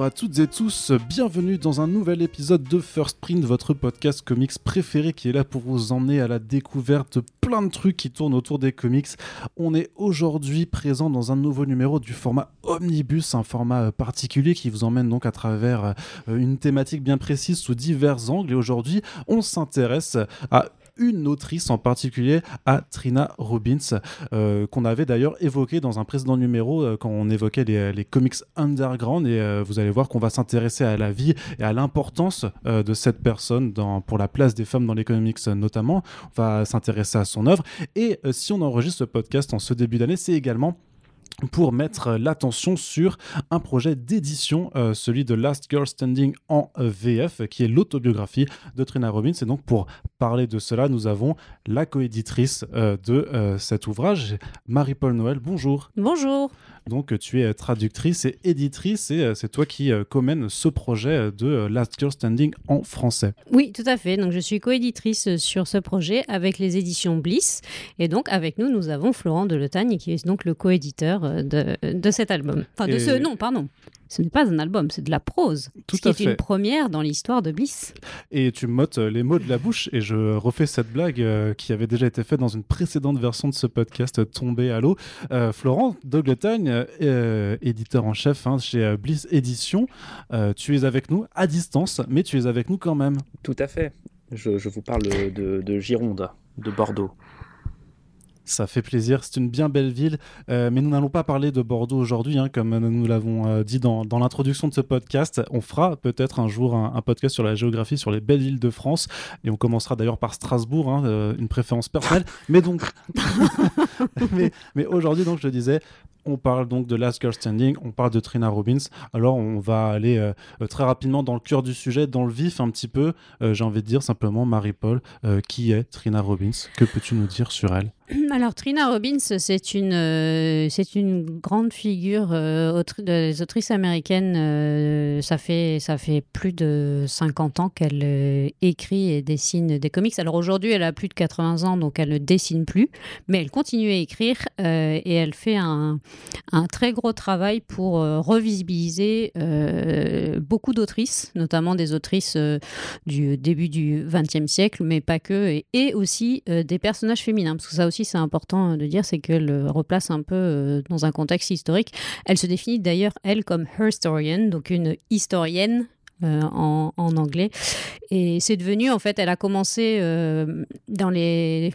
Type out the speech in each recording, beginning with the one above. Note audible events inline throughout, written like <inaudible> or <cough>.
Bonjour à toutes et tous, bienvenue dans un nouvel épisode de First Print, votre podcast comics préféré qui est là pour vous emmener à la découverte de plein de trucs qui tournent autour des comics. On est aujourd'hui présent dans un nouveau numéro du format Omnibus, un format euh, particulier qui vous emmène donc à travers euh, une thématique bien précise sous divers angles. Et aujourd'hui, on s'intéresse à une autrice en particulier, à Trina Robbins, euh, qu'on avait d'ailleurs évoqué dans un précédent numéro euh, quand on évoquait les, comics underground. Et euh, vous allez voir qu'on va s'intéresser à la vie et à l'importance de cette personne dans, pour la place des femmes dans les comics notamment. On va s'intéresser à son œuvre. Et si on enregistre ce podcast en ce début d'année, c'est également pour mettre l'attention sur un projet d'édition, euh, celui de Last Girl Standing en VF, qui est l'autobiographie de Trina Robbins. Et donc, pour parler de cela, nous avons la coéditrice euh, de euh, cet ouvrage, Marie-Paul Noël. Bonjour. Bonjour. Donc, tu es traductrice et éditrice, et c'est toi qui commène ce projet de Last Girl Standing en français. Oui, tout à fait. Donc, je suis coéditrice sur ce projet avec les éditions Bliss. Et donc, avec nous, nous avons Florent Deletagne, qui est donc le coéditeur de, de cet album. Enfin, de ce. Non, pardon. Ce n'est pas un album, c'est de la prose. Tout ce qui est une première dans l'histoire de Bliss. Et tu m'ôtes euh, les mots de la bouche et je refais cette blague euh, qui avait déjà été faite dans une précédente version de ce podcast euh, tombé à l'eau. Florent Dogletagne, éditeur en chef hein, chez Bliss Édition, tu es avec nous à distance, mais tu es avec nous quand même. Tout à fait. Je, je vous parle de, de Gironde, de Bordeaux. Ça fait plaisir. C'est une bien belle ville. Euh, mais nous n'allons pas parler de Bordeaux aujourd'hui, hein, comme nous l'avons euh, dit dans, l'introduction de ce podcast. On fera peut-être un jour un, podcast sur la géographie, sur les belles villes de France. Et on commencera d'ailleurs par Strasbourg, hein, euh, une préférence personnelle. mais donc, <laughs> mais, aujourd'hui, donc, je disais, on parle donc de Last Girl Standing, on parle de Trina Robbins. Alors on va aller euh, euh, très rapidement dans le cœur du sujet, dans le vif un petit peu. Euh, j'ai envie de dire simplement, Marie-Paul, qui est Trina Robbins? Que peux-tu nous dire sur elle? <clears throat> Alors Trina Robbins, c'est une, c'est une grande figure des autrices américaines. ça, fait, ça fait plus de 50 ans qu'elle écrit et dessine des comics. Alors aujourd'hui, elle a plus de 80 ans, donc elle ne dessine plus, mais elle continue à écrire et elle fait un un très gros travail pour euh, revisibiliser euh, beaucoup d'autrices, notamment des autrices euh, du début du XXe siècle, mais pas que, et, aussi des personnages féminins, parce que ça aussi c'est important de dire, c'est qu'elle replace un peu dans un contexte historique. Elle se définit d'ailleurs, elle, comme historian, donc une historienne euh, en, anglais. Et c'est devenu, en fait, elle a commencé euh, dans les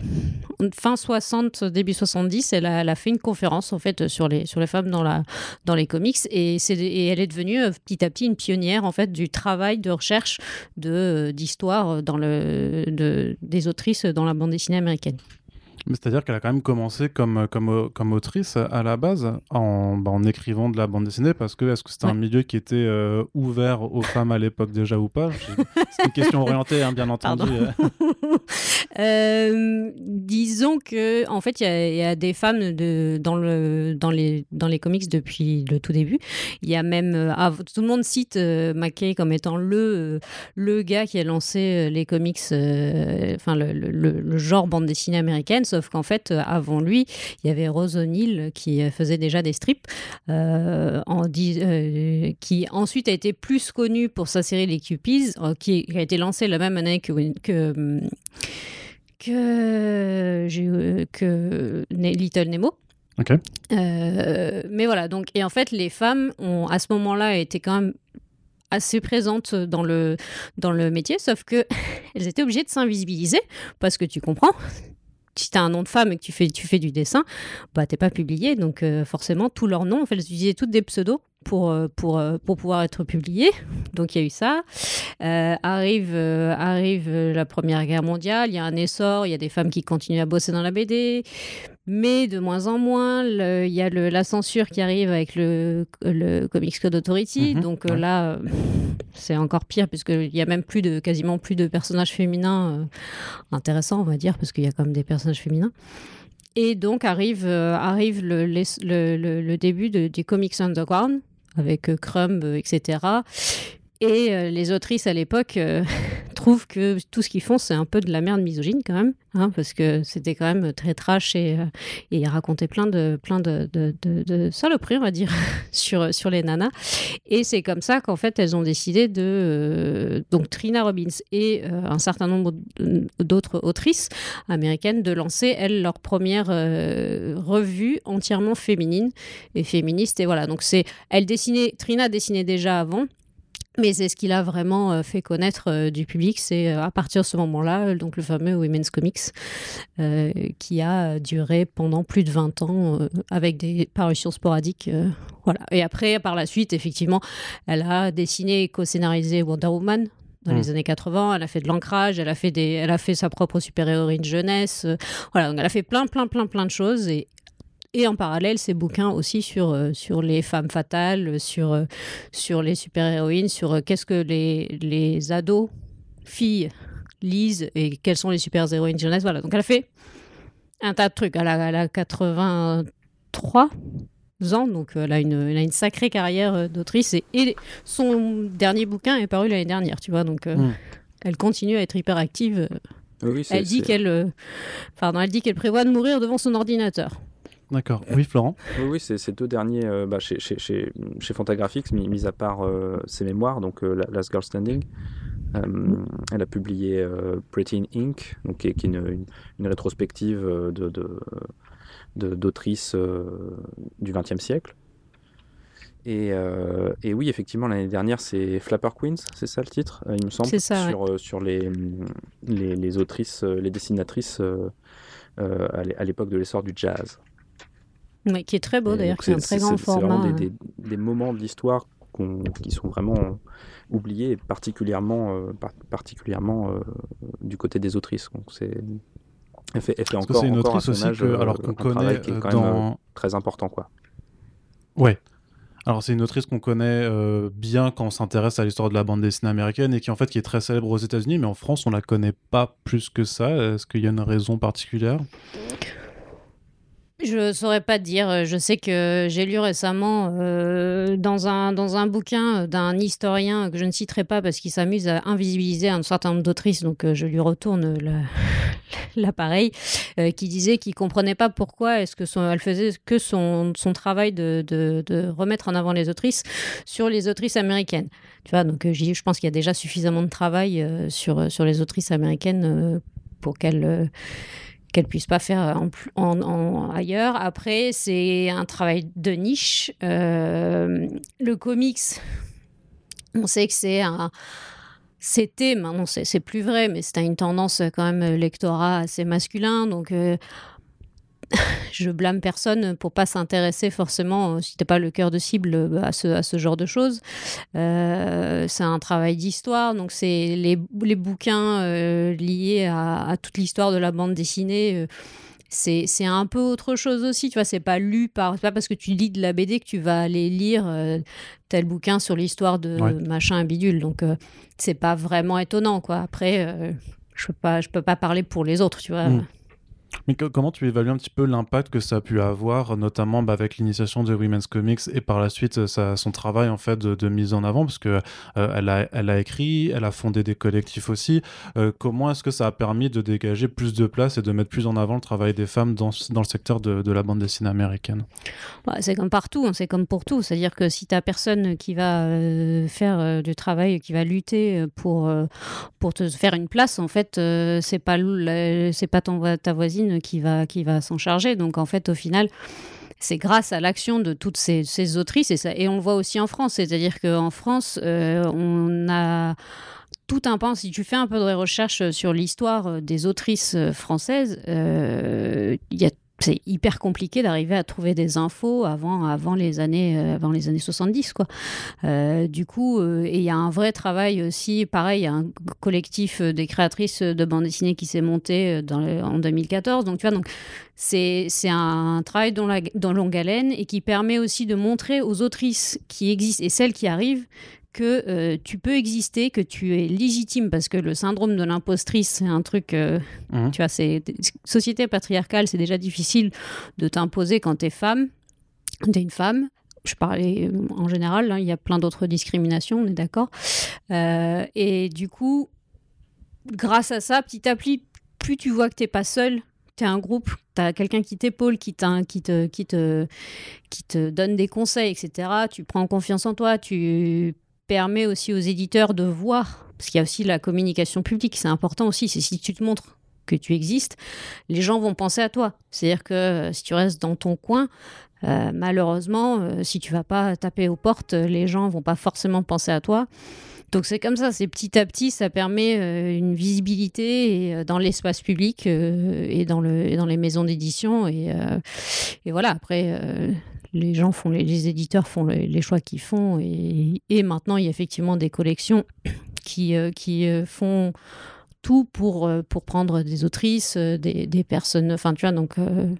fin 60, début 70, elle a, elle a, fait une conférence, en fait, sur les, sur les femmes dans, la, dans les comics. Et, et elle est devenue euh, petit à petit une pionnière, en fait, du travail de recherche d'histoire dans le, de, des autrices dans la bande dessinée américaine. C'est-à-dire qu'elle a quand même commencé comme, comme, comme autrice à la base, en, bah, en écrivant de la bande dessinée, parce que est-ce que c'était un milieu qui était euh, ouvert aux femmes à l'époque déjà ou pas? C'est une question orientée, hein, bien entendu. <laughs> euh, disons que en fait, il y, y, a des femmes de, dans, le, dans, les, dans les comics depuis le tout début. Il y a même, euh, ah, tout le monde cite euh, McKay comme étant le, euh, le gars qui a lancé les comics, enfin le, le, le, genre bande dessinée américaine sauf qu'en fait, euh, avant lui, il y avait Rose O'Neill qui euh, faisait déjà des strips, euh, en, qui ensuite a été plus connue pour sa série Les Cupies, qui, a été lancée la même année que, que, que, que Little Nemo. mais voilà, donc, et en fait, les femmes ont à ce moment-là été quand même assez présentes dans le, dans le métier, sauf que <laughs> elles étaient obligées de s'invisibiliser, parce que tu comprends, si tu as un nom de femme et que tu fais, du dessin, bah, t'es pas publié. Donc, euh, forcément, tous leurs noms, en fait, elles utilisaient toutes des pseudos pour, euh, pour, euh, pour pouvoir être publiés. <laughs> Donc, il y a eu ça. arrive, arrive la Première Guerre mondiale, il y a un essor, il y a des femmes qui continuent à bosser dans la BD mais de moins en moins. Il y a le, la censure qui arrive avec le, le Comics Code Authority. Mhm, donc euh, là, euh, c'est encore pire, puisqu'il y a même plus de, quasiment plus de personnages féminins euh, intéressants, on va dire, parce qu'il y a quand même des personnages féminins. Et donc arrive, arrive le, début de, du Comics Underground, avec Crumb, etc. Et les autrices à l'époque trouve que tout ce qu'ils font, c'est un peu de la merde misogyne quand même, hein, parce que c'était quand même très trash et, euh, et ils racontaient plein de, plein de, de, de, saloperies, on va dire, <laughs> sur, sur les nanas. Et c'est comme ça qu'en fait, elles ont décidé de. Euh, donc, Trina Robbins et euh, un certain nombre d'autres autrices américaines de lancer, elles, leur première revue entièrement féminine et féministe. Et voilà, donc c'est. Elle dessinait. Trina dessinait déjà avant. Mais c'est ce qu'il a vraiment euh, fait connaître euh, du public, c'est euh, à partir de ce moment-là, donc le fameux Women's Comics, qui a duré pendant plus de 20 ans avec des parutions sporadiques. voilà. Et après, par la suite, effectivement, elle a dessiné et co-scénarisé Wonder Woman, dans les mmh. années 80. Elle a fait de l'ancrage, elle a fait des, elle a fait sa propre super-héroïne jeunesse. voilà, donc elle a fait plein, plein, plein, plein de choses. Et et en parallèle, ces bouquins aussi sur, euh, sur les femmes fatales, sur, euh, sur les super-héroïnes, sur euh, qu'est-ce que les, les ados, filles, lisent et quelles sont les super-héroïnes jeunesse. Voilà, donc elle a fait un tas de trucs. Elle a, elle a 83 ans, donc elle a une, elle a une sacrée carrière d'autrice. Et, et, son dernier bouquin est paru l'année dernière, tu vois, donc hmm. elle continue à être hyper active. elle, dit qu'elle, pardon, elle dit qu'elle prévoit de mourir devant son ordinateur. D'accord. Oui, Florent Oui, oui c'est ces deux derniers euh, bah, chez, chez, chez, chez, Fantagraphics, mis, mis à part euh, ses mémoires, donc euh, Last Girl Standing. elle a publié Pretty in Ink, donc, qui, est, une, une, rétrospective d'autrices de, de, du XXe siècle. Et, et, oui, effectivement, l'année dernière, c'est Flapper Queens, c'est ça le titre, il me semble, ça, sur, sur les, les, les, autrices, les dessinatrices à l'époque de l'essor du jazz. Oui, qui est très beau d'ailleurs, c'est un très grand format. C'est vraiment des, des, moments de l'histoire qui sont vraiment oubliés, particulièrement, euh, particulièrement euh, du côté des autrices. Donc c'est elle fait, elle fait encore, c'est une encore autrice aussi que, alors qu'on connaît qui est quand dans... même, très important quoi. Ouais. Alors c'est une autrice qu'on connaît bien quand on s'intéresse à l'histoire de la bande dessinée américaine et qui en fait qui est très célèbre aux États-Unis, mais en France on la connaît pas plus que ça. Est-ce qu'il y a une raison particulière? Je saurais pas dire. Je sais que j'ai lu récemment euh, dans, un, dans un bouquin d'un historien que je ne citerai pas parce qu'il s'amuse à invisibiliser un certain nombre d'autrices, donc euh, je lui retourne <laughs> l'appareil, euh, qui disait qu'il comprenait pas pourquoi est-ce elle faisait que son, son travail de, de, de, remettre en avant les autrices sur les autrices américaines. Tu vois, donc je pense qu'il y a déjà suffisamment de travail sur, sur les autrices américaines pour qu'elles qu'elle puisse pas faire en, ailleurs. Après, c'est un travail de niche. Euh, le comics, on sait que c'est un c'était, maintenant c'est plus vrai, mais c'était une tendance quand même lectorat assez masculin. Donc, euh, <laughs> je blâme personne pour pas s'intéresser forcément, euh, si t'es pas le cœur de cible, euh, à ce, à ce genre de choses. Euh, c'est un travail d'histoire, donc c'est les, les, bouquins liés à, toute l'histoire de la bande dessinée. c'est, c'est un peu autre chose aussi, tu vois, c'est pas lu par... C'est pas parce que tu lis de la BD que tu vas aller lire tel bouquin sur l'histoire de machin bidule. Donc, c'est pas vraiment étonnant, quoi. Après, je peux pas, je peux pas parler pour les autres, tu vois. Mm. Mais comment tu évalues un petit peu l'impact que ça a pu avoir, notamment bah, avec l'initiation de Women's Comics et par la suite euh, son travail en fait de, mise en avant, parce que euh, elle, a, écrit, elle a fondé des collectifs aussi. Euh, comment est-ce que ça a permis de dégager plus de place et de mettre plus en avant le travail des femmes dans, le secteur de, la bande dessinée américaine? Bah, C'est comme partout, hein, c'est comme pour tout. C'est-à-dire que si tu personne qui va faire du travail, qui va lutter pour, te faire une place, en fait, c'est pas, c'est pas ta voisine qui va, qui va s'en charger. Donc en fait, au final, c'est grâce à l'action de toutes ces, ces autrices, et, ça, et on le voit aussi en France, c'est-à-dire qu'en France, euh, on a tout un pan, si tu fais un peu de recherche sur l'histoire des autrices françaises, euh, il y a c'est hyper compliqué d'arriver à trouver des infos avant, avant, les, années, euh, avant les années 70. Quoi. Euh, du coup, euh, il y a un vrai travail aussi, pareil, il y a un collectif des créatrices de bande dessinée qui s'est monté en 2014. Donc, tu vois, donc, c'est, c'est un travail dans, la, dans longue haleine et qui permet aussi de montrer aux autrices qui existent et celles qui arrivent que euh, tu peux exister, que tu es légitime, parce que le syndrome de l'impostrice, c'est un truc, euh, mhm. tu vois, c'est société patriarcale, c'est déjà difficile de t'imposer quand tu es femme, tu es une femme. Je parlais euh, en général, hein, il y a plein d'autres discriminations, on est d'accord. et du coup, grâce à ça, petit à petit, plus tu vois que t'es pas seul, tu es un groupe, tu as quelqu'un qui t'épaule, qui, qui, te, qui, te, qui te donne des conseils, etc. Tu prends confiance en toi, tu permets aussi aux éditeurs de voir, parce qu'il y a aussi la communication publique, c'est important aussi, c'est si tu te montres que tu existes, les gens vont penser à toi. C'est-à-dire que euh, si tu restes dans ton coin, euh, malheureusement, euh, si tu vas pas taper aux portes, les gens vont pas forcément penser à toi. Donc c'est comme ça, c'est petit à petit, ça permet une visibilité dans l'espace public et, dans le, dans les maisons d'édition. Et, et, voilà, après, les gens font, les, éditeurs font les, choix qu'ils font. Et, maintenant, il y a effectivement des collections <coughs> qui, qui font tout pour, euh, pour prendre des autrices, euh, des, personnes. Euh,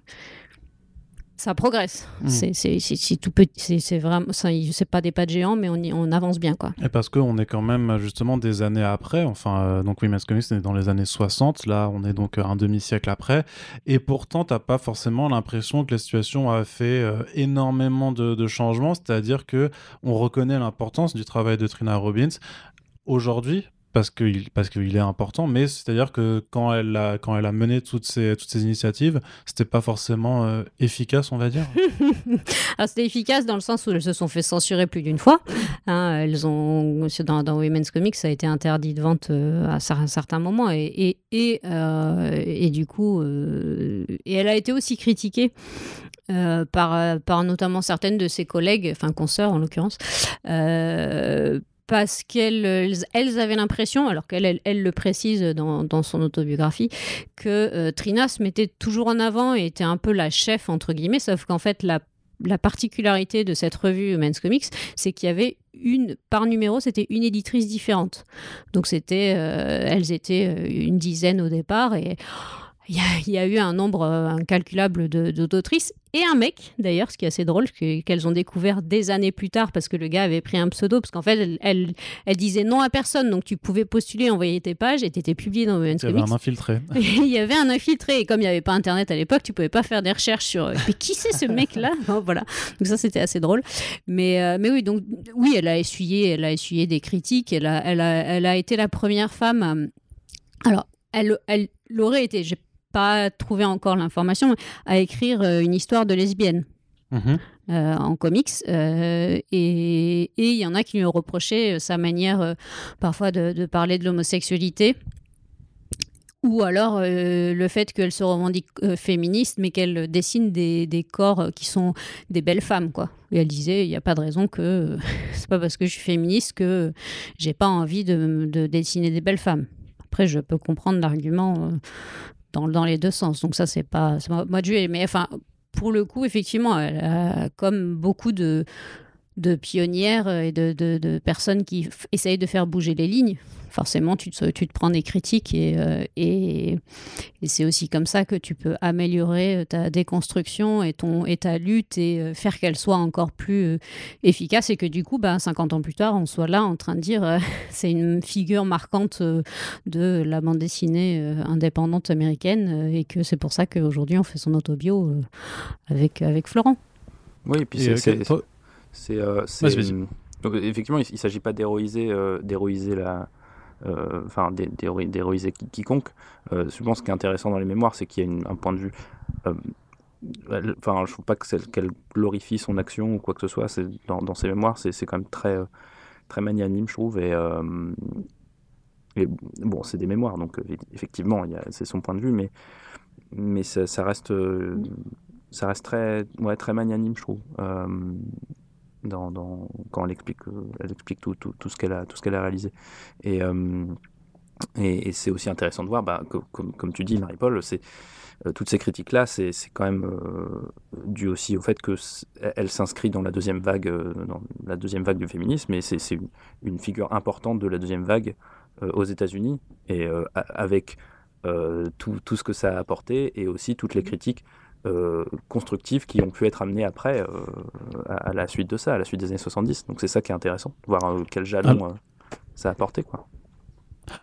ça progresse. Mm. C'est tout petit, c'est vraiment, c'est pas des pas de géants, mais on, y, on avance bien, quoi. Et parce qu'on est quand même justement des années après. Enfin, donc Women's Comics, on est dans les années 60. Là, on est donc un demi-siècle après. Et pourtant, t'as pas forcément l'impression que la situation a fait énormément de, de changements. C'est-à-dire que on reconnaît l'importance du travail de Trina Robbins aujourd'hui parce qu'il parce qu'il est important, mais c'est-à-dire que quand elle a quand elle a mené toutes ces toutes ces initiatives, c'était pas forcément euh, efficace, on va dire. Alors <laughs> c'était efficace dans le sens où elles se sont fait censurer plus d'une fois. Hein, elles ont dans, dans Women's Comics, ça a été interdit de vente euh, à un certain moment et et et, euh, du coup et elle a été aussi critiquée. par, par notamment certaines de ses collègues, enfin consoeurs en l'occurrence, parce qu'elles elles avaient l'impression, alors qu'elle elle, le précise dans, son autobiographie, que euh, Trina se mettait toujours en avant et était un peu la chef, entre guillemets, sauf qu'en fait, la, la particularité de cette revue Men's Comics, c'est qu'il y avait une, par numéro, c'était une éditrice différente. Donc, c'était, euh, elles étaient euh, une dizaine au départ et il y, a, eu un nombre incalculable d'autrices et un mec, d'ailleurs, ce qui est assez drôle, qu'elles ont découvert des années plus tard parce que le gars avait pris un pseudo, parce qu'en fait, elle, elle, disait non à personne, donc tu pouvais postuler, envoyer tes pages et t'étais publié dans Women's Il y avait un infiltré. <laughs> il y avait un infiltré, et comme il n'y avait pas Internet à l'époque, tu pouvais pas faire des recherches sur mais qui c'est ce mec-là? <laughs> Voilà, donc ça c'était assez drôle. Mais, euh, mais oui, donc oui, elle a essuyé, elle a essuyé des critiques, elle a, elle a, elle a été la première femme. Alors, elle, elle l'aurait été, j'ai pas trouvé encore l'information, à écrire euh, une histoire de lesbienne. Mhm. Euh, en comics. Euh, et il y en a qui lui ont reproché sa manière parfois de, parler de l'homosexualité. Ou alors le fait qu'elle se revendique féministe, mais qu'elle dessine des, des, corps qui sont des belles femmes, quoi. Et elle disait, il n'y a pas de raison que <laughs> c'est pas parce que je suis féministe que j'ai pas envie de, de, dessiner des belles femmes. Après, je peux comprendre l'argument dans, les deux sens. Donc ça, c'est pas, moi Mais enfin, pour le coup, effectivement, comme beaucoup de, de pionnières et de, de, personnes qui essayent de faire bouger les lignes, forcément, tu te, tu te prends des critiques euh, et, et, c'est aussi comme ça que tu peux améliorer euh, ta déconstruction et, ton, et ta lutte et euh, faire qu'elle soit encore plus efficace et que du coup, bah, 50 ans plus tard, on soit là en train de dire <laughs> c'est une figure marquante de la bande dessinée indépendante américaine et que c'est pour ça qu'aujourd'hui on fait son autobio avec, avec Florent. Oui, et puis c'est. C'est effectivement, il ne s'agit pas d'héroïser d'héroïser la, euh, enfin d'héroïser quiconque. Euh, je pense ce qui est intéressant dans les mémoires, c'est qu'il y a un point de vue. Euh, enfin, je trouve pas qu'elle glorifie son action ou quoi que ce soit. C'est dans, dans, ses mémoires, c'est quand même très très magnanime, je trouve. Et, et bon, c'est des mémoires, donc effectivement, c'est son point de vue, mais mais ça, ça reste ça reste très ouais, très magnanime, je trouve quand elle explique, euh, tout, ce qu'elle a, qu'elle réalisé. Et, euh, c'est aussi intéressant de voir, bah, comme, tu dis, Marie-Paul, euh, toutes ces critiques-là, c'est quand même dû aussi au fait que elle s'inscrit dans la deuxième vague, la deuxième vague du féminisme, et c'est une, figure importante de la deuxième vague aux États-Unis, et avec tout, ce que ça a apporté, et aussi toutes les critiques euh, constructives qui ont pu être amenées après euh, à, la suite de ça, à la suite des années 70. Donc c'est ça qui est intéressant, voir euh, quel jalon ça a apporté. Quoi.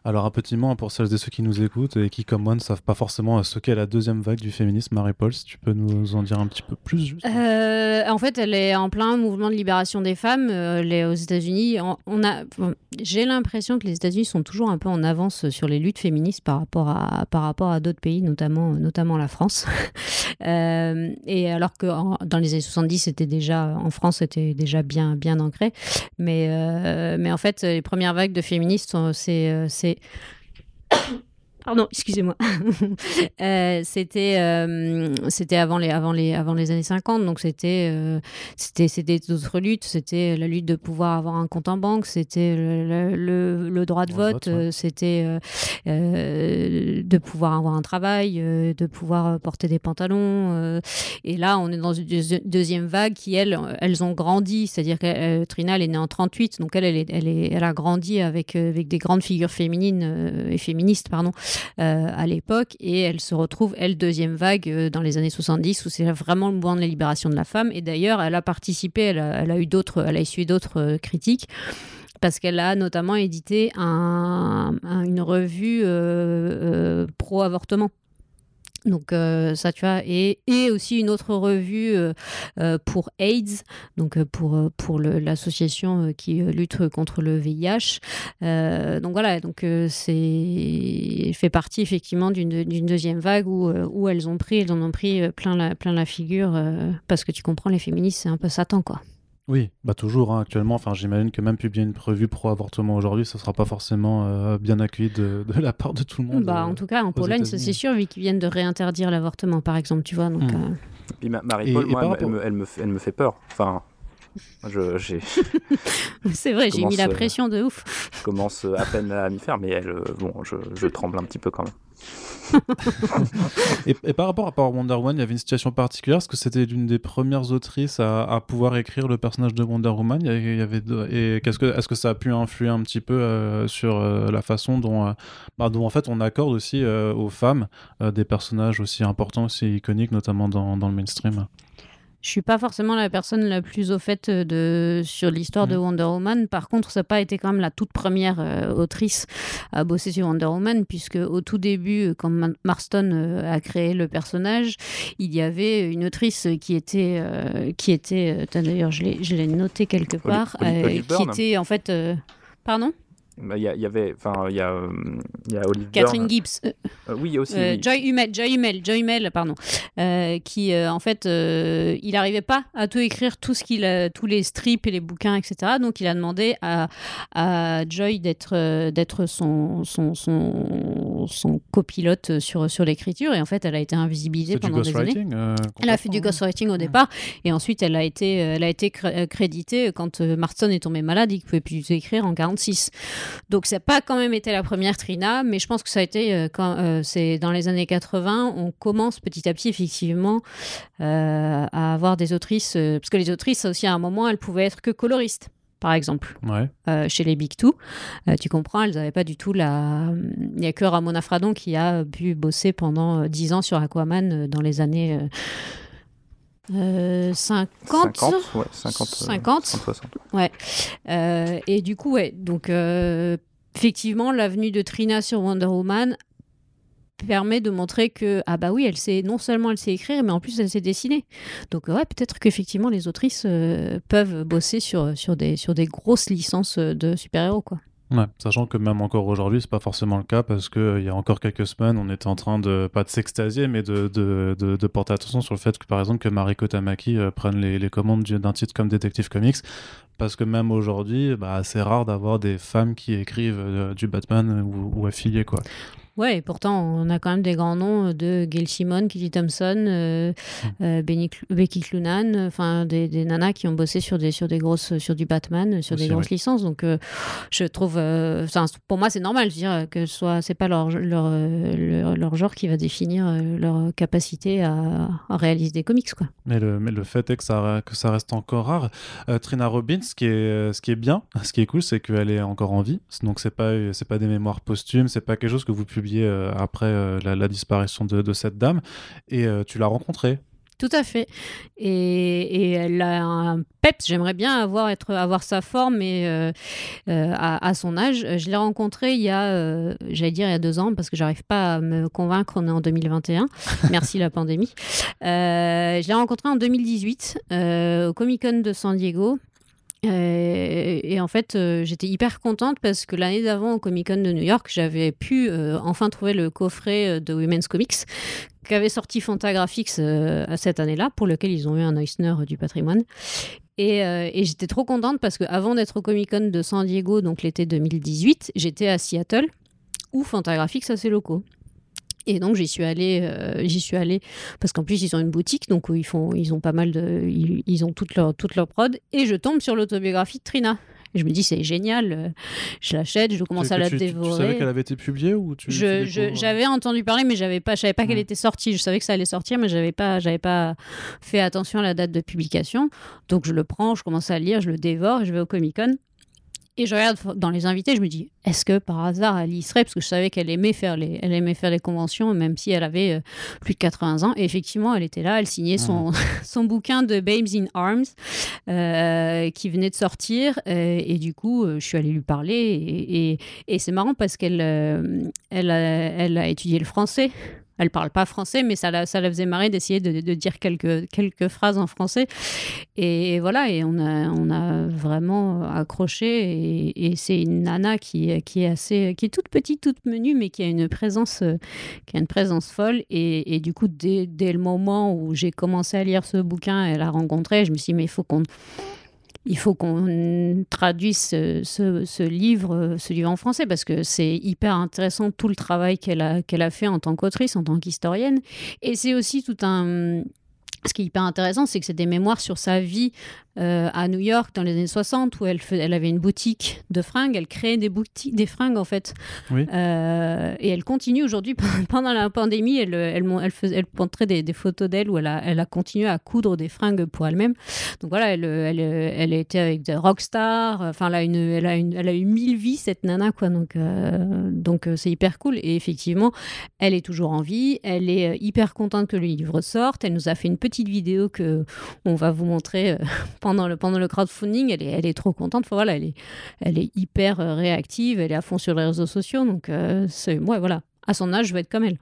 Alors un petit mot pour celles et ceux qui nous écoutent et qui, comme moi, ne savent pas forcément ce qu'est la deuxième vague du féminisme. Marie-Paul, si tu peux nous en dire un petit peu plus. Juste. Euh, en fait, elle est en plein mouvement de libération des femmes. Euh, aux États-Unis, on, a, j'ai l'impression que les États-Unis sont toujours un peu en avance sur les luttes féministes par rapport à à d'autres pays, notamment notamment la France. <laughs> Euh, et alors que dans les années 70, c'était déjà en France, c'était déjà bien bien ancré. Mais mais en fait, les premières vagues de féministes, c'est c'est Pardon, excusez-moi. <laughs> Euh, c'était euh, c'était avant les avant les avant les années 50 donc c'était euh, c'était c'était d'autres luttes, c'était la lutte de pouvoir avoir un compte en banque, c'était le, le, droit de vote, c'était de pouvoir avoir un travail, de pouvoir porter des pantalons et là on est dans une deuxième vague qui elles elles ont grandi, c'est-à-dire que Trina elle est née en 38 donc elle elle est, elle, est, elle a grandi avec avec des grandes figures féminines et féministes pardon. euh, à l'époque et elle se retrouve, elle, deuxième vague euh, dans les années 70 où c'est vraiment le mouvement de la libération de la femme. Et d'ailleurs, elle a participé, elle a, eu d'autres, elle a essuyé d'autres euh, critiques parce qu'elle a notamment édité une revue pro-avortement. Donc euh, ça, tu vois, et, et, aussi une autre revue euh, euh, pour AIDS, donc pour, pour l'association qui lutte contre le VIH. donc voilà, donc c'est fait partie effectivement d'une deuxième vague où, où elles ont pris, elles en ont pris plein la, plein la figure, parce que tu comprends, les féministes, c'est un peu Satan, quoi. Oui, bah toujours hein, actuellement. Enfin, j'imagine que même publier une revue pro-avortement aujourd'hui, ce sera pas forcément euh, bien accueilli de, <laughs> la part de tout le monde. Bah, en euh, tout cas, en Pologne, c'est sûr, vu qu'ils viennent de réinterdire l'avortement, par exemple, tu vois. Donc, hmm. euh. Puis Marie-Paul, moi, elle, me, elle, me, elle, me, fait peur. Enfin, j'ai. <laughs> c'est vrai, j'ai mis la pression de ouf. Je commence à peine à m'y faire, mais elle, bon, je, je tremble un petit peu quand même. <laughs> et, par rapport à Wonder Woman, il y avait une situation particulière parce que c'était l'une des premières autrices à, pouvoir écrire le personnage de Wonder Woman. Il y avait, et qu'est-ce que, est-ce que ça a pu influer un petit peu euh, sur euh, la façon dont, euh, bah, dont en fait on accorde aussi aux femmes des personnages aussi importants, aussi iconiques, notamment dans le mainstream? Je suis pas forcément la personne la plus au fait euh, de, sur l'histoire de mm. Wonder Woman. Par contre, ça n'a pas été quand même la toute première euh, autrice à bosser sur Wonder Woman, puisque au tout début, euh, quand Marston a créé le personnage, il y avait une autrice qui était, qui était d'ailleurs, je l'ai noté quelque part, qui était en fait. pardon? Bah, il y, avait, enfin, il y a, euh, y a Olive Catherine Gibbs. Euh, euh, oui, aussi. Joy Hummel, Joy Hummel, Joy Hummel, pardon, qui en fait, il n'arrivait pas à tout écrire, tout ce qu'il, tous les strips et les bouquins, etc. Donc, il a demandé à, à Joy d'être, d'être son, son, son, son, copilote sur, sur l'écriture. Et en fait, elle a été invisibilisée pendant des années. elle a fait du ghostwriting au départ, et ensuite, elle a été, elle a été créditée quand Marston est tombé malade, il ne pouvait plus écrire en 46. Donc ça n'a pas quand même été la première Trina, mais je pense que ça a été euh, quand euh, c'est dans les années 80, on commence petit à petit effectivement euh, à avoir des autrices, parce que les autrices aussi à un moment elles pouvaient être que coloristes par exemple, chez les Big Two. tu comprends, elles n'avaient pas du tout la. Il n'y a que Ramona Fradon qui a pu bosser pendant 10 ans sur Aquaman dans les années. 50 50 ouais, 50, 50, 60. Ouais. Euh, et du coup, ouais, donc euh, effectivement, l'avenue de Trina sur Wonder Woman permet de montrer que ah bah oui elle sait non seulement elle sait écrire mais en plus elle sait dessiner donc ouais peut-être qu'effectivement les autrices euh, peuvent bosser sur, sur, des, sur des grosses licences de super-héros quoi sachant que même encore aujourd'hui, c'est pas forcément le cas parce qu'il euh, y a encore quelques semaines, on était en train de, pas de s'extasier, mais de, de, porter attention sur le fait que, par exemple, que Mariko Tamaki euh, prenne les, les commandes d'un titre comme Detective Comics. Parce que même aujourd'hui, bah, c'est rare d'avoir des femmes qui écrivent euh, du Batman ou, ou affiliées, quoi. Ouais, et pourtant, on a quand même des grands noms euh, de Gail Simon, Kitty Thompson, euh, euh, Becky Clunan, enfin des, des, nanas qui ont bossé sur des, sur des grosses, sur du Batman, sur des grosses licences. Donc, je trouve, pour moi, c'est normal. Je veux dire que ce soit, c'est pas leur, leur, leur, genre qui va définir leur capacité à, réaliser des comics, quoi. Mais le, mais le fait est que ça, que ça reste encore rare. Trina Robbins, ce qui est, ce qui est bien, <laughs> ce qui est cool, c'est qu'elle est encore en vie. Donc, c'est pas, c'est pas des mémoires posthumes, c'est pas quelque chose que vous publiez euh, après euh, la, disparition de, cette dame. Et euh, tu l'as rencontrée Tout à fait. Et, elle a un peps. J'aimerais bien avoir, être, avoir sa forme et, euh, euh, à, son âge. Je l'ai rencontrée il y a, euh, j'allais dire il y a deux ans, parce que j'arrive pas à me convaincre. On est en 2021. <laughs> Merci la pandémie. je l'ai rencontrée en 2018 au Comic Con de San Diego. Et, en fait, j'étais hyper contente parce que l'année d'avant, au Comic Con de New York, j'avais pu enfin trouver le coffret de Women's Comics qu'avait sorti Fantagraphics euh, cette année-là, pour lequel ils ont eu un Eisner du patrimoine. Euh, et, j'étais trop contente parce qu'avant d'être au Comic Con de San Diego, donc l'été 2018, j'étais à Seattle, où Fantagraphics a ses locaux. Et donc j'y suis allée, euh, j'y suis allée parce qu'en plus ils ont une boutique, donc ils font, ils ont pas mal de, ils, ont toute leur toute leur prod. Et je tombe sur l'autobiographie de Trina, je me dis, c'est génial, euh, je l'achète, je commence à la dévorer. Tu savais qu'elle avait été publiée ou tu, J'avais entendu parler, mais j'avais pas, je savais pas qu'elle était sortie. Je savais que ça allait sortir, mais j'avais pas, j'avais pas fait attention à la date de publication. Donc je le prends, je commence à lire, je le dévore, et je vais au Comic Con. Et je regarde dans les invités, je me dis, est-ce que par hasard elle y serait? Parce que je savais qu'elle aimait faire les, elle aimait faire les conventions, même si elle avait euh, plus de 80 ans. Et effectivement, elle était là, elle signait son, ah. <laughs> son bouquin de Babes in Arms euh, qui venait de sortir. Euh, et du coup, je suis allée lui parler. Et, et, c'est marrant parce qu'elle elle elle a étudié le français elle parle pas français, mais ça la, ça la faisait marrer d'essayer de, de, dire quelques, quelques phrases en français. Et, voilà, et on a, on a vraiment accroché. Et, c'est une nana qui, qui est assez, qui est toute petite, toute menue, mais qui a une présence, qui a une présence folle. Et, du coup, dès, dès le moment où j'ai commencé à lire ce bouquin, elle a rencontré, je me suis dit, mais il faut qu'on il faut qu'on traduise ce, livre, ce livre en français parce que c'est hyper intéressant tout le travail qu'elle a, qu'elle a fait en tant qu'autrice, en tant qu'historienne. Et c'est aussi tout un ce qui est hyper intéressant, c'est que c'est des mémoires sur sa vie euh, à New York dans les années 60 où elle, elle avait une boutique de fringues, elle créait des boutiques, des fringues en fait. Euh, et elle continue aujourd'hui <laughs> pendant la pandémie, elle, elle, elle, faisait, elle montrait des, des photos d'elle où elle a, elle a continué à coudre des fringues pour elle-même. Donc voilà, elle, elle, elle était avec des rockstars, enfin elle a, une, elle, a une, elle a eu mille vies cette nana quoi. Donc euh, donc c'est hyper cool. Et effectivement, elle est toujours en vie, elle est hyper contente que le livre sorte. Elle nous a fait une petite vidéo que on va vous montrer <laughs> pendant le, pendant le crowdfunding, elle est, elle est trop contente. voilà, elle est, elle est hyper euh, réactive, elle est à fond sur les réseaux sociaux. Donc, euh, c'est, ouais, voilà, à son âge, je vais être comme elle.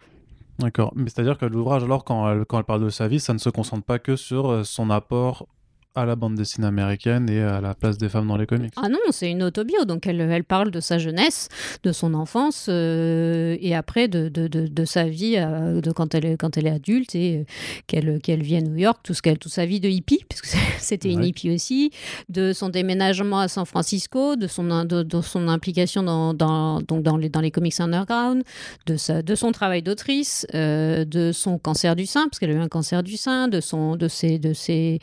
D'accord. Mais c'est-à-dire que l'ouvrage, alors, quand elle, quand elle parle de sa vie, ça ne se concentre pas que sur euh, son apport à la bande dessinée américaine et à la place des femmes dans les comics. Ah non, c'est une autobio, donc elle, elle parle de sa jeunesse, de son enfance euh, et après de, de, de, sa vie euh, de quand, elle, quand elle est adulte et euh, qu'elle qu'elle vit à New York, tout ce qu'elle, toute sa vie de hippie, puisque <laughs> c'était une hippie aussi, de son déménagement à San Francisco, de son, de, son implication dans, dans, donc dans, les, dans les comics underground, de, sa, de son travail d'autrice, de son cancer du sein, parce qu'elle a eu un cancer du sein, de, son, de ses... De ses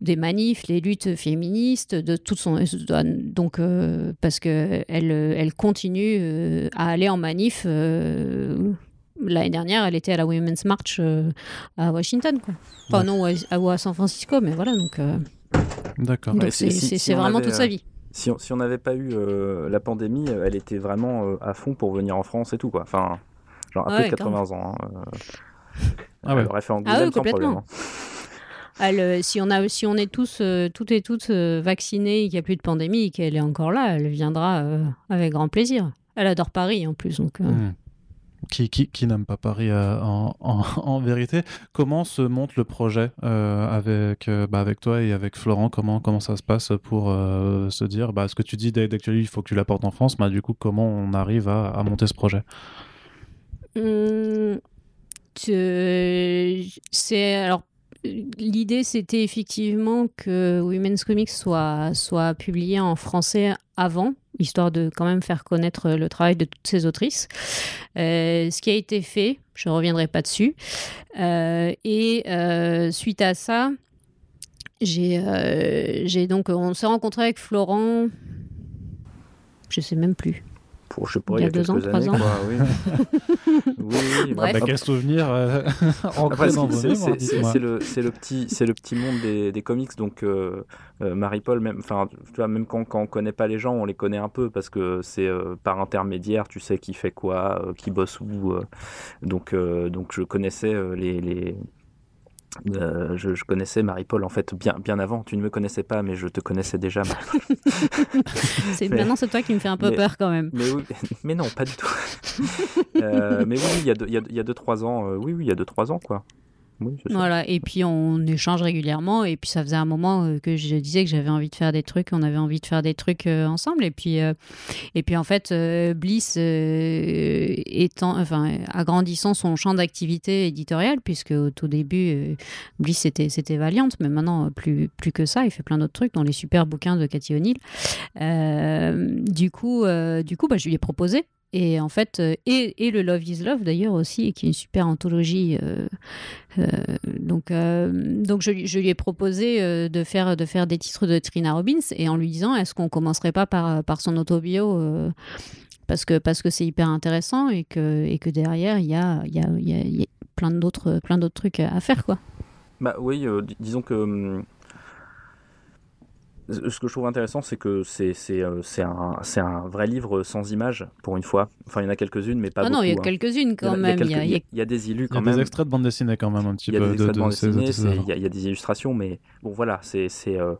des manifs, les luttes féministes, de toute son donc euh, parce que elle, elle continue euh, à aller en manif. Euh, l'année dernière, elle était à la Women's March à Washington, quoi. Enfin non, à, à, San Francisco, mais voilà donc. D'accord. c'est vraiment toute sa vie. Si on n'avait pas eu la pandémie, elle était vraiment à fond pour venir en France et tout quoi. Enfin, genre à peu de 80 ans. Hein, ah ouais. Elle aurait fait en ah sans problème. Hein. Euh, si, on a, si on est tous, euh, toutes et toutes euh, vaccinés qu'il n'y a plus de pandémie et qu'elle est encore là, elle viendra avec grand plaisir. Elle adore Paris en plus. Donc, hmm. Qui, qui, qui n'aime pas Paris <laughs> en, en, vérité? Comment se monte le projet avec, bah, avec toi et avec Florent? Comment, comment ça se passe pour se dire bah, ce que tu dis d'actualité, il faut que tu l'apportes en France bah, Du coup, comment on arrive à, à monter ce projet? Mmh, C'est alors l'idée, c'était effectivement que Women's Comics soit, publié en français avant, histoire de quand même faire connaître le travail de toutes ces autrices. Euh, ce qui a été fait, je ne reviendrai pas dessus. Euh, et euh, suite à ça, j'ai donc, on s'est rencontré avec Florent, je sais même plus pour, je sais pas, il y a, deux ans, trois ans. Quoi, <laughs> oui. oui, oui bah, quel souvenir euh, <laughs> C'est le, le, petit, le petit monde des, des comics, donc euh, euh, Marie-Paul, même, tu vois, même quand, quand on connaît pas les gens, on les connaît un peu parce que c'est euh, par intermédiaire, tu sais qui fait quoi, qui bosse où. donc, donc je connaissais les, les je, connaissais Marie-Paul en fait bien, bien avant. Tu ne me connaissais pas, mais je te connaissais déjà. <laughs> c'est maintenant c'est toi qui me fais un peu peur quand même. Mais, mais non, pas du tout. <laughs> mais oui, il y a 2-3 il y a deux, trois ans. oui, oui, il y a 2-3 ans quoi voilà, et puis on échange régulièrement, et puis ça faisait un moment euh, que je disais que j'avais envie de faire des trucs, on avait envie de faire des trucs euh, ensemble, et puis, euh, et puis en fait, Bliss étant, enfin, agrandissant son champ d'activité éditoriale, puisque au tout début, Bliss c'était, c'était Valiant, mais maintenant plus, plus que ça, il fait plein d'autres trucs, dans les super bouquins de Cathy O'Neill. du coup, du coup bah, je lui ai proposé et en fait, euh, et, le Love is Love d'ailleurs aussi, qui est une super anthologie. Euh, euh, donc, donc je, lui ai proposé de, faire, de faire des titres de Trina Robbins et en lui disant est-ce qu'on commencerait pas par, par son autobio parce que parce que c'est hyper intéressant et que, et que derrière il y a, y, a, y a plein d'autres plein d'autres trucs à faire quoi. Bah oui, disons que hum, ce que je trouve intéressant, c'est que c'est euh, un, un, vrai livre sans images, pour une fois. Enfin, il y en a quelques-unes, mais pas beaucoup. Ah non, il y a hein. quelques-unes quand même. Il y, a, des illus quand même. Il y a des extraits de bande dessinée quand même, un petit peu. Il y a des extraits de, bande dessinée, il y, a des illustrations, mais bon, voilà, c'est euh,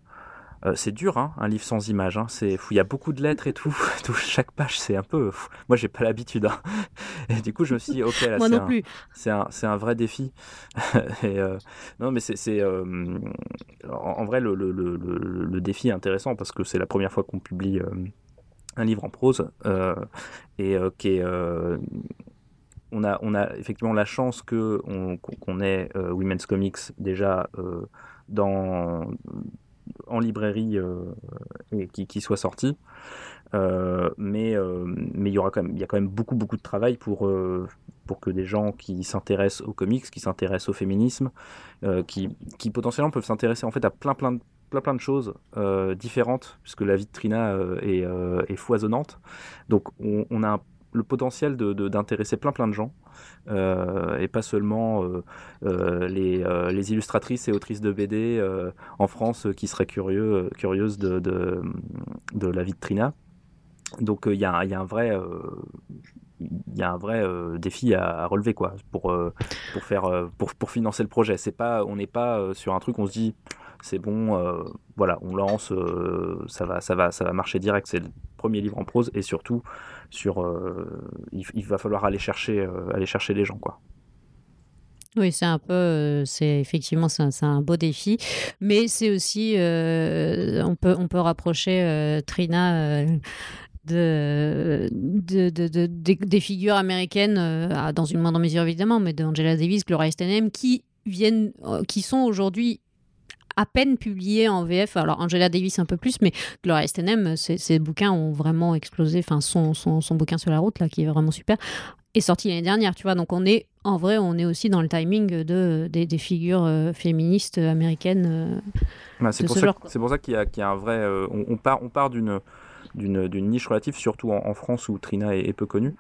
euh, c'est dur, hein, un livre sans images. Hein. C'est, il y a beaucoup de lettres et tout. <laughs> Chaque page, c'est un peu. Moi, j'ai pas l'habitude. Hein. <laughs> Et du coup, je me suis dit, ok, là, c'est, un, plus. c'est un, c'est un vrai défi. <laughs> et, euh, non, mais c'est, euh, en, vrai le, le, le, le, défi est intéressant parce que c'est la première fois qu'on publie un livre en prose et qui est on a, on a effectivement la chance qu'on ait Women's Comics déjà dans en librairie euh, et qui, qui, soit sorti. Euh, mais euh, mais il y aura quand même il y a quand même beaucoup beaucoup de travail pour pour que des gens qui s'intéressent aux comics, qui s'intéressent au féminisme, qui, qui potentiellement peuvent s'intéresser en fait à plein plein de plein plein de choses différentes puisque la vie de Trina est, est, foisonnante. Donc on, on a le potentiel d'intéresser de, plein plein de gens euh, et pas seulement euh, euh, les, les, illustratrices et autrices de BD en France qui seraient curieux, curieuses de, de, de, la vie de Trina. Donc il y, y, a un vrai il y a un vrai défi à, relever quoi pour pour faire pour, pour financer le projet c'est pas on n'est pas sur un truc on se dit c'est bon voilà on lance ça va ça va ça va marcher direct premier livre en prose et surtout sur euh, il, va falloir aller chercher euh, aller chercher les gens quoi. Oui, c'est un peu, euh, c'est effectivement c'est un, beau défi, mais c'est aussi, on peut on peut rapprocher Trina. De, de, de, des, figures américaines, dans une moindre mesure évidemment, mais d'Angela Davis, Gloria Steinem, qui viennent, qui sont aujourd'hui à peine publié en VF. Alors Angela Davis un peu plus, mais Gloria Steinem, ses, bouquins ont vraiment explosé. Enfin, son, son, son, bouquin sur la route, là, qui est vraiment super, est sorti l'année dernière, tu vois. Donc on est, en vrai, on est aussi dans le timing de, des, figures euh, féministes américaines. Euh, bah, c'est pour, pour, ça qu'il y, y, a un vrai... Euh, on, part, on part d'une d'une niche relative, surtout en, France où Trina est, peu connue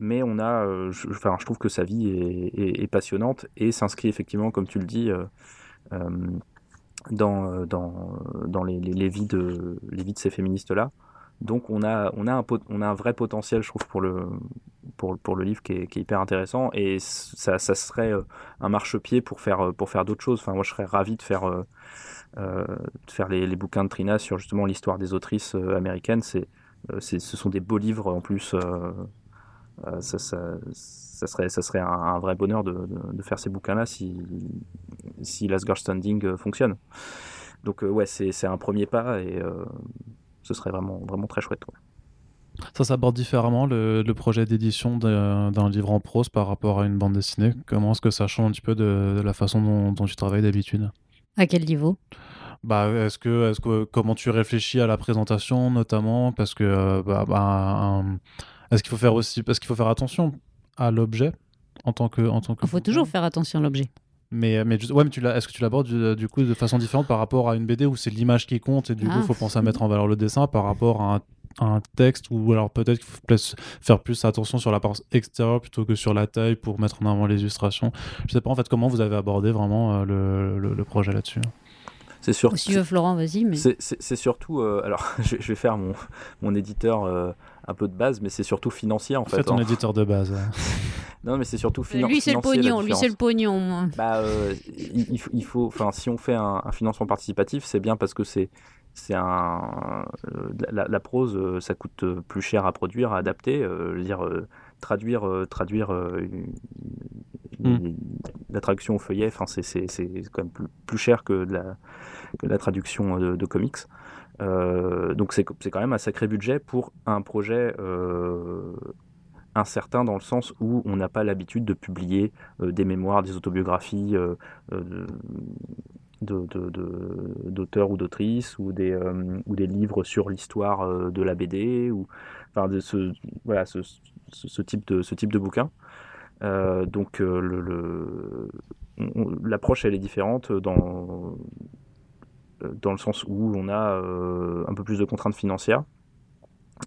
mais on a, euh, je, enfin, je trouve que sa vie est, passionnante et s'inscrit effectivement, comme tu le dis, euh, euh, dans, dans, dans les, les, vies de, les vies de ces féministes-là. Donc on a, on, a un, on a un vrai potentiel, je trouve, pour le, pour, pour le livre qui est, qui est, hyper intéressant et ça, ça serait un marchepied pour faire, pour faire d'autres choses. Enfin, moi, je serais ravi de faire, de faire les, les, bouquins de Trina sur justement l'histoire des autrices américaines. C'est, ce sont des beaux livres en plus euh, ça, ça, serait, ça serait un, vrai bonheur de, de, faire ces bouquins-là si, si Girl Standing euh, fonctionne. Donc euh, ouais, c'est un premier pas et ce serait vraiment, vraiment très chouette. Ça s'aborde différemment le, le projet d'édition d'un livre en prose par rapport à une bande dessinée. Comment est-ce que ça change un petit peu de, la façon dont, dont tu travailles d'habitude? À quel niveau? Bah, est-ce que, est-ce que, comment tu réfléchis à la présentation notamment? Parce que bah, bah un, est-ce qu'il faut faire aussi, parce qu'il faut faire attention à l'objet en tant que, en tant que. Il faut toujours faire attention à l'objet. Mais, mais, ouais, mais tu est-ce que tu l'abordes du, coup de façon différente par rapport à une BD où c'est l'image qui compte et du coup il ah. faut penser à mettre en valeur le dessin par rapport à un, texte ou alors peut-être qu'il faut faire plus attention sur la partie extérieure plutôt que sur la taille pour mettre en avant les illustrations. Je sais pas en fait comment vous avez abordé vraiment euh, le, le, projet là-dessus? C'est sûr. Si tu veux Florent, vas-y. Mais... C'est surtout. Euh, alors, <laughs> je, vais faire mon, mon éditeur. Euh, un peu de base, mais c'est surtout financier en fait. ton hein. éditeur de base. <laughs> Non, mais c'est surtout financier. Lui, c'est le pognon. Lui, c'est le pognon. Bah, il, il, faut, enfin, si on fait un, financement participatif, c'est bien parce que c'est, c'est un, la, prose, ça coûte plus cher à produire, à adapter. je veux dire, traduire, traduire mm. la traduction au feuillet, enfin, c'est, c'est, quand même plus, cher que, la, que la traduction de, de comics. Euh, donc c'est quand même un sacré budget pour un projet euh, incertain dans le sens où on n'a pas l'habitude de publier euh, des mémoires, des autobiographies d'auteurs ou d'autrices ou des, ou des livres sur l'histoire de la BD ou enfin de ce, voilà, ce, ce, type de, ce type de bouquin. donc l'approche elle est différente dans dans le sens où on a euh, un peu plus de contraintes financières.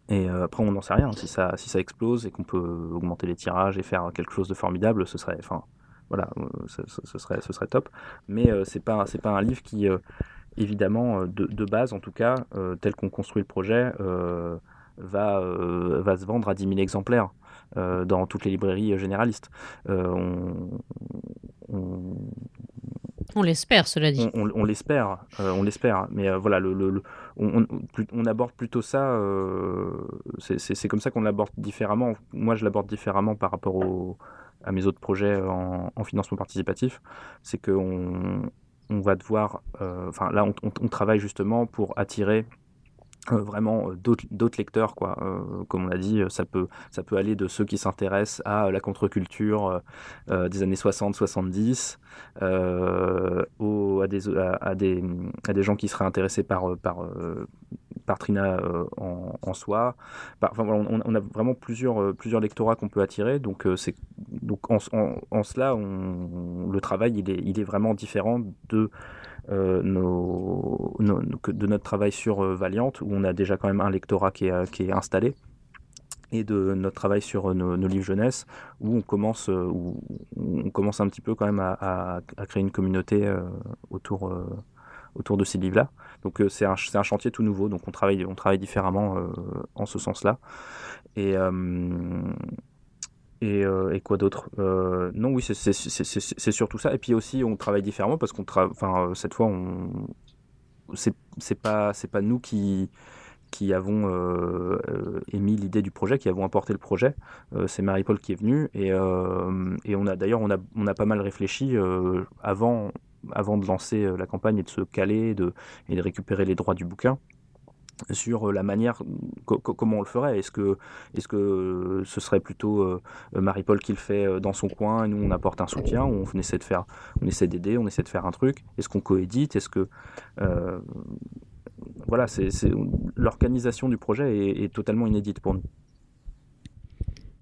Et euh, après, on n'en sait rien. Si ça, si ça explose et qu'on peut augmenter les tirages et faire quelque chose de formidable, ce serait, enfin, voilà, ce, serait, ce serait top. Mais c'est pas, c'est pas un livre qui, évidemment, de, base en tout cas, tel qu'on construit le projet, va, va se vendre à 10 000 exemplaires dans toutes les librairies généralistes. on l'espère, cela dit. On, l'espère, euh, on l'espère. Mais euh, voilà, le, on, aborde plutôt ça. Euh, c'est comme ça qu'on l'aborde différemment. Moi, je l'aborde différemment par rapport à mes autres projets en, financement participatif. C'est qu'on on va devoir. Enfin, là, on, travaille justement pour attirer euh, vraiment euh, d'autres lecteurs quoi euh, comme on a dit ça peut ça peut aller de ceux qui s'intéressent à la contre-culture des années 60 70 au, à des à, des à des gens qui seraient intéressés par par par Trina en, soi. Enfin, on, a vraiment plusieurs, plusieurs lectorats qu'on peut attirer. Donc, c'est, donc en, en, cela, on, le travail, il est, il est vraiment différent de euh, de notre travail sur euh, Valiant, où on a déjà quand même un lectorat qui est, est installé et de notre travail sur euh, nos, livres jeunesse, où on commence, où on commence un petit peu quand même à, à, créer une communauté autour, autour de ces livres-là. Donc c'est un, un, chantier tout nouveau, donc on travaille, on travaille différemment en ce sens-là. Et, euh, et, quoi d'autre euh, Non, oui, c'est surtout ça. Et puis aussi, on travaille différemment parce qu'on. Enfin, euh, cette fois, on c'est pas nous qui avons émis l'idée du projet, qui avons apporté le projet. c'est Marie-Paul qui est venue et, on a d'ailleurs on a, pas mal réfléchi avant de lancer la campagne et de se caler et de récupérer les droits du bouquin sur euh, la manière, comment on le ferait. Est-ce que, est -ce que ce serait plutôt euh, Marie-Paul qui le fait euh, dans son coin et nous on apporte un soutien, ou on essaie de faire, on essaie d'aider, on essaie de faire un truc? Est-ce qu'on coédite? Est-ce que voilà, c'est l'organisation du projet est, totalement inédite pour nous.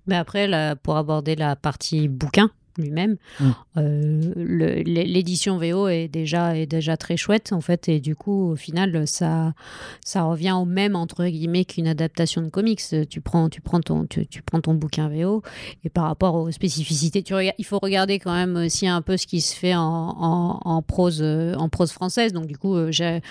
Mais après, pour aborder la partie bouquin, lui-même. Mm. Euh, l'édition VO est déjà, est déjà très chouette, en fait, et du coup, au final, ça, ça revient au même, entre guillemets, qu'une adaptation de comics. Tu prends, tu, prends ton, tu, prends ton bouquin VO, et par rapport aux spécificités, tu il faut regarder quand même aussi un peu ce qui se fait en, en, prose, en prose française. Donc, du coup, euh, j'ai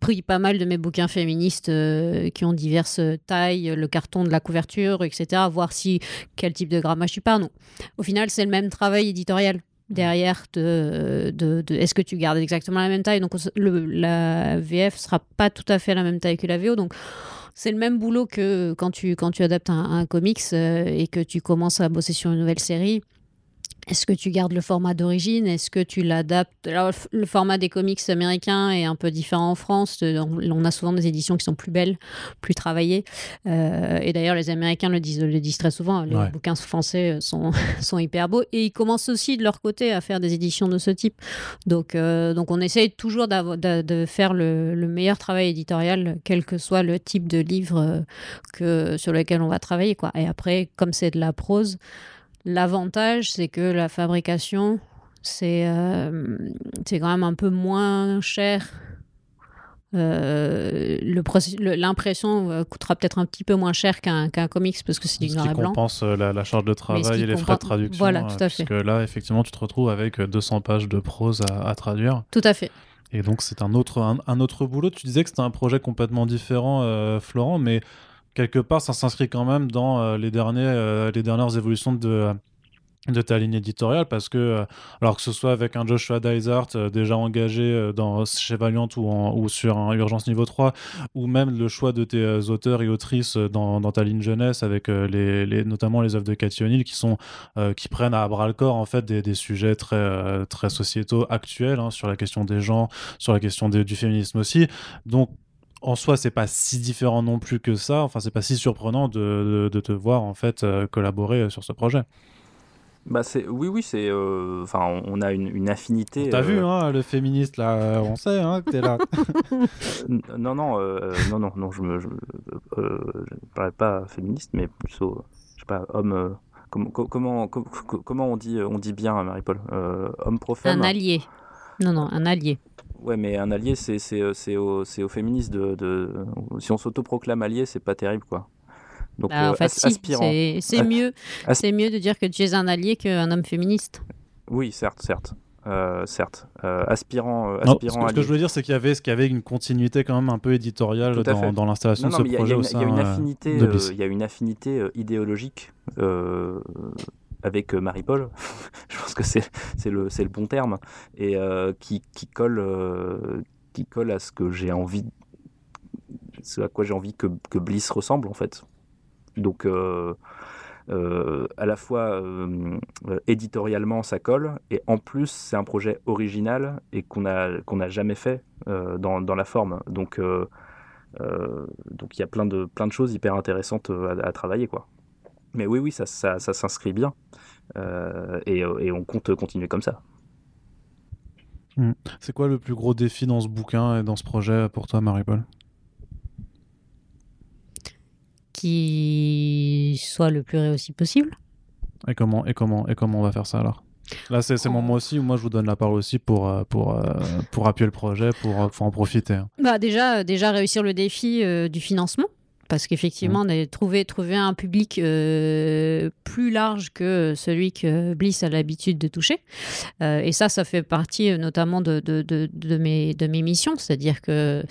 pris pas mal de mes bouquins féministes euh, qui ont diverses tailles, le carton de la couverture, etc., voir si quel type de grammage tu parles. Non. Au final, c'est le même travail éditorial derrière de, de, est-ce que tu gardes exactement la même taille? Donc le, la VF sera pas tout à fait la même taille que la VO. Donc c'est le même boulot que quand tu, quand tu adaptes un, comics euh, et que tu commences à bosser sur une nouvelle série. Est-ce que tu gardes le format d'origine? Est-ce que tu l'adaptes? Le format des comics américains est un peu différent en France. Euh, on a souvent des éditions qui sont plus belles, plus travaillées. Euh, et d'ailleurs, les Américains le disent, le disent très souvent. Les bouquins français euh, sont, <laughs> sont hyper beaux. Et ils commencent aussi de leur côté à faire des éditions de ce type. Donc, donc on essaye toujours de, faire le, le, meilleur travail éditorial, quel que soit le type de livre que, sur lequel on va travailler. Quoi. Et après, comme c'est de la prose, L'avantage, c'est que la fabrication, c'est euh, quand même un peu moins cher. Euh, L'impression euh, coûtera peut-être un petit peu moins cher qu'un comics parce que c'est du noir et blanc. compense euh, la, la, charge de travail et les frais de traduction. Voilà, tout à fait. Parce que là, effectivement, tu te retrouves avec 200 pages de prose à, traduire. Tout à fait. Et donc, c'est un autre, un, autre boulot. Tu disais que c'était un projet complètement différent, Florent, mais quelque part, ça s'inscrit quand même dans les, derniers, les dernières évolutions de de ta ligne éditoriale parce que euh, alors que ce soit avec un Joshua Dysart euh, déjà engagé euh, dans chez Valiant ou, sur un Urgence niveau 3 ou même le choix de tes auteurs et autrices dans, dans, ta ligne jeunesse avec les, notamment les œuvres de Cathy O'Neill qui sont qui prennent à bras le corps en fait des, des sujets très très sociétaux actuels hein, sur la question des gens sur la question du féminisme aussi. Donc en soi, c'est pas si différent non plus que ça. Enfin, c'est pas si surprenant de, de, de te voir en fait collaborer sur ce projet. Bah c'est oui oui c'est euh, enfin on a une, une affinité. T'as vu euh, hein, le féministe là on sait hein, que t'es là. <laughs> non non euh, non non non je me je, parle pas féministe mais plutôt je sais pas homme comment comment comment on dit on dit bien Marie-Paul homme profane? Un allié. Non non un allié. Ouais, mais un allié, c'est c'est au, au féministe de, de, Si on s'autoproclame allié, c'est pas terrible, quoi. Donc, bah, en euh, fait, c'est mieux, c'est mieux de dire que tu es un allié qu'un homme féministe. Oui, certes, certes. Euh, certes, euh, aspirant, aspirant ce, que, je veux dire, c'est qu'il y avait, qu'il y avait une continuité quand même un peu éditoriale dans, dans l'installation de ce projet Il y, a une affinité, il y a une affinité idéologique avec Marie-Paul. <laughs> je pense que c'est le, bon terme et qui, qui colle, qui colle à ce que j'ai envie, à quoi j'ai envie que, Bliss ressemble en fait. Donc, euh, euh, à la fois euh, éditorialement ça colle et en plus c'est un projet original et qu'on a n'a jamais fait dans, la forme donc il y a plein de choses hyper intéressantes à, travailler quoi mais oui oui ça, ça, ça s'inscrit bien et, et, on compte continuer comme ça hmm. c'est quoi le plus gros défi dans ce bouquin et dans ce projet pour toi Marie-Paul? Qui soit le plus réussi possible. Et comment, et comment, et comment on va faire ça alors? Là, c'est mon mot aussi. Moi, je vous donne la parole aussi pour, euh, pour, euh, pour appuyer le projet, pour, euh, pour en profiter. Hein. Bah, déjà, déjà réussir le défi du financement parce qu'effectivement, mmh. trouver, trouver un public euh, plus large que celui que Bliss a l'habitude de toucher. Euh, et ça, ça fait partie euh, notamment de, de, de, mes, de mes missions, c'est-à-dire que,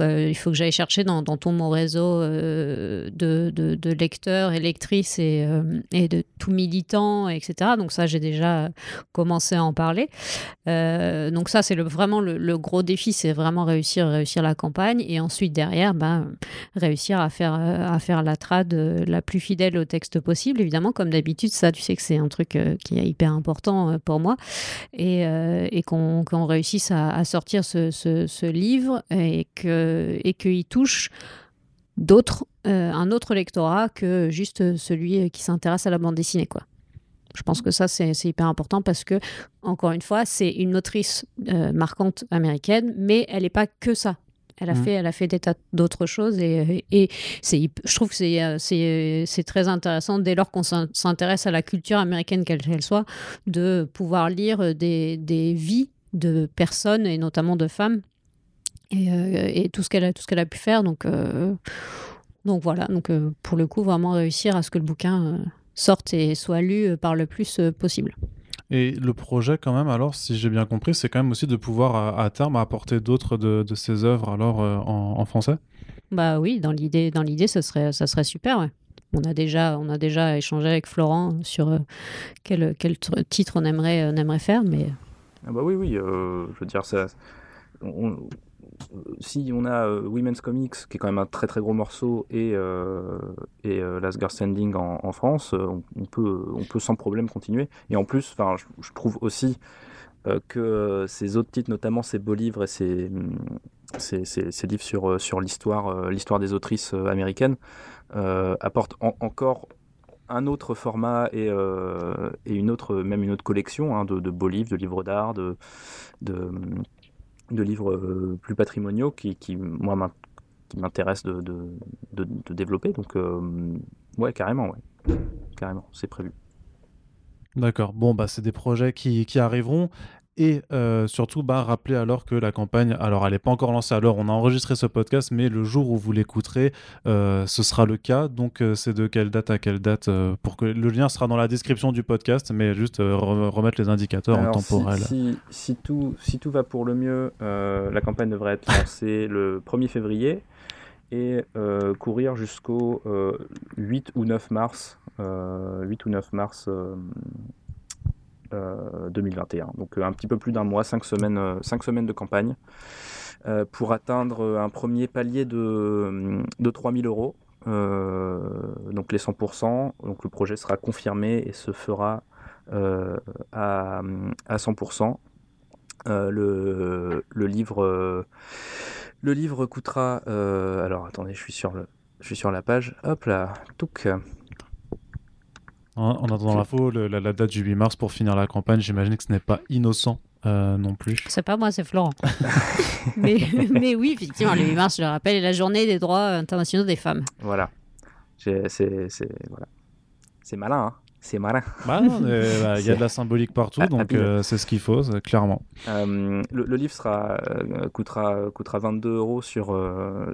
il faut que j'aille chercher dans, dans, tout mon réseau de, de, lecteurs et lectrices et, et de tout militants, etc. Donc ça, j'ai déjà commencé à en parler. donc ça, c'est le, vraiment le, gros défi, c'est vraiment réussir, réussir la campagne et ensuite derrière, ben, réussir à faire euh, à faire la trad euh, la plus fidèle au texte possible. Évidemment, comme d'habitude, ça, tu sais que c'est un truc euh, qui est hyper important pour moi. Et, qu'on réussisse à, sortir ce, livre et qu'il et qu'il touche d'autres, un autre lectorat que juste celui qui s'intéresse à la bande dessinée, quoi. Je pense que ça, c'est hyper important parce que, encore une fois, c'est une autrice marquante américaine, mais elle n'est pas que ça. Elle a, mmh. fait, elle a fait des tas d'autres choses et, et c'est, je trouve que c'est, euh, c'est, très intéressant dès lors qu'on s'intéresse à la culture américaine, quelle qu'elle soit, de pouvoir lire des, des, vies de personnes et notamment de femmes et, euh, et tout, ce qu'elle a, tout ce qu'elle a pu faire. Donc, euh, donc voilà, donc, pour le coup, vraiment réussir à ce que le bouquin sorte et soit lu par le plus possible. Et le projet, quand même, alors, si j'ai bien compris, c'est quand même aussi de pouvoir à, terme apporter d'autres de, de, ces œuvres alors euh, en, français? Bah oui, dans l'idée, dans l'idée, ça serait, ça serait super. Ouais. On a déjà, on a déjà échangé avec Florent sur euh, quel, quel titre on aimerait, on aimerait faire, mais. Ah bah oui, oui. Euh, je veux dire, ça, on, si on a euh, Women's Comics, qui est quand même un très très gros morceau, et, euh, et euh, Last Girl Standing en, France, on, peut, on peut sans problème continuer. Et en plus, je, je trouve aussi que ces autres titres, notamment ces beaux livres et ces, ces, ces, livres sur, sur l'histoire, l'histoire des autrices américaines, apportent encore un autre format et, et, une autre, même une autre collection hein, de, beaux livres, de livres d'art, de, de, de livres euh, plus patrimoniaux qui, qui moi, de, de, de, développer. Donc, euh, ouais, carrément, ouais. Carrément, c'est prévu. D'accord. Bon, bah, c'est des projets qui, qui arriveront. Et euh, surtout, bah, rappeler alors que la campagne, alors elle n'est pas encore lancée, alors on a enregistré ce podcast, mais le jour où vous l'écouterez, euh, ce sera le cas. Donc euh, c'est de quelle date à quelle date pour que Le lien sera dans la description du podcast, mais juste remettre les indicateurs en temporel. Si, si, tout, si tout va pour le mieux, la campagne devrait être lancée le 1er février et courir jusqu'au 8 ou 9 mars. 8 ou 9 mars 2021. Donc un petit peu plus d'un mois, cinq semaines, cinq semaines de campagne pour atteindre un premier palier de, de 3000 euros. donc les 100%. Donc le projet sera confirmé et se fera à, à 100%. le, le livre le livre coûtera. Euh, alors attendez, je suis sur le, je suis sur la page. Hop là, touc. En, attendant l'info, la, la, date du 8 mars pour finir la campagne, j'imagine que ce n'est pas innocent euh, non plus. C'est pas moi, c'est Florent. <laughs> mais, mais, oui, effectivement, le 8 mars, je le rappelle, est la journée des droits internationaux des femmes. Voilà. C'est voilà. malin, hein c'est malin. Bah, <laughs> bah, il y a de la symbolique partout, ah, donc euh, c'est ce qu'il faut, clairement. Euh, le, livre sera, euh, coûtera, coûtera 22 euros sur,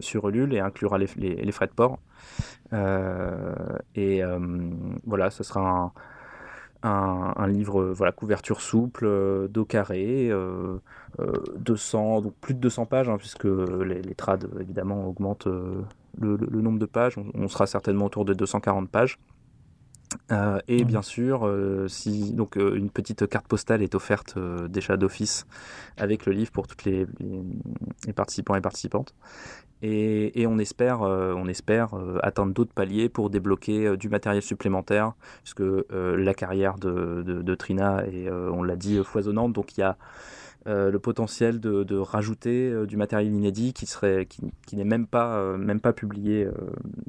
sur Ulule et inclura les, les, frais de port. et voilà, ce sera un, un, livre, voilà, couverture souple, dos carré, 200, donc plus de 200 pages, hein, puisque les, les, trades évidemment augmentent le, le, nombre de pages. on, sera certainement autour de 240 pages. Euh, et bien sûr, euh, si donc euh, une petite carte postale est offerte déjà d'office avec le livre pour toutes les, les, participants et participantes. Et, et on espère, on espère atteindre d'autres paliers pour débloquer du matériel supplémentaire, puisque la carrière de, de, de Trina est, on l'a dit, foisonnante. Donc il y a le potentiel de, rajouter euh, du matériel inédit qui serait qui, n'est même pas euh, même pas publié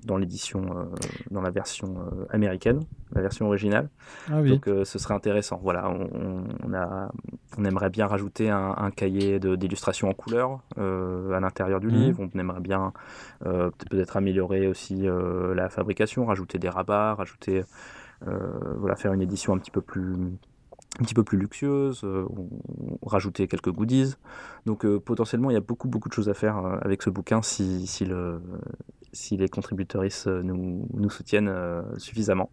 dans l'édition dans la version américaine la version originale. Ah donc ce serait intéressant. Voilà on, a on aimerait bien rajouter un, cahier d'illustration en couleur à l'intérieur du mhm. livre. On aimerait bien peut-être améliorer aussi la fabrication rajouter des rabats rajouter voilà faire une édition un petit peu plus un petit peu plus luxueuse, euh, rajouter quelques goodies. Donc euh, potentiellement, il y a beaucoup, beaucoup de choses à faire euh, avec ce bouquin si, le, les contributeuristes nous, soutiennent suffisamment.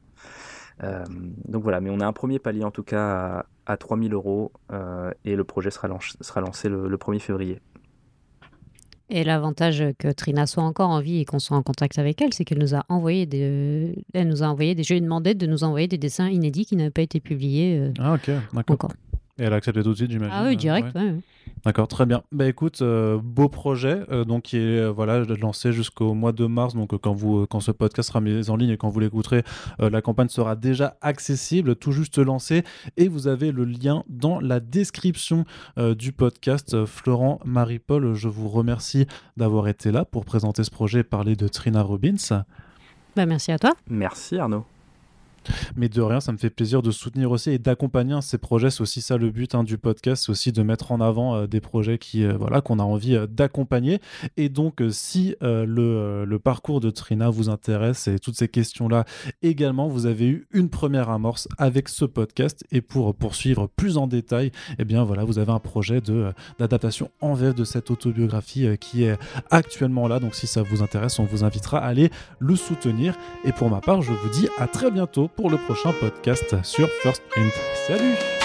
donc voilà, mais on a un premier palier en tout cas à, à 3000 euros et le projet sera, sera lancé le 1er février. Et l'avantage que Trina soit encore en vie et qu'on soit en contact avec elle, c'est qu'elle nous a envoyé des, elle nous a envoyé des, je lui ai demandé de nous envoyer des dessins inédits qui n'avaient pas été publiés. Euh, ah ok, d'accord. Et elle a accepté tout de suite, j'imagine. Ah oui, direct, ouais. D'accord, très bien. Bah écoute, euh, beau projet, euh, donc qui est euh, voilà lancé jusqu'au mois de mars. Donc quand vous, quand ce podcast sera mis en ligne et quand vous l'écouterez, la campagne sera déjà accessible, tout juste lancée, et vous avez le lien dans la description du podcast. Florent, Marie-Paul, je vous remercie d'avoir été là pour présenter ce projet et parler de Trina Robbins. Bah merci à toi. Merci Arnaud. Mais de rien, ça me fait plaisir de soutenir aussi et d'accompagner ces projets. C'est aussi ça le but hein, du podcast, c'est aussi de mettre en avant euh, des projets qui, euh, voilà, qu'on a envie euh, d'accompagner. Et donc, si le, le, parcours de Trina vous intéresse et toutes ces questions-là également, vous avez eu une première amorce avec ce podcast. Et pour poursuivre plus en détail, eh bien voilà, vous avez un projet de d'adaptation en VF de cette autobiographie qui est actuellement là. Donc, si ça vous intéresse, on vous invitera à aller le soutenir. Et pour ma part, je vous dis à très bientôt pour le prochain podcast sur First Print. Salut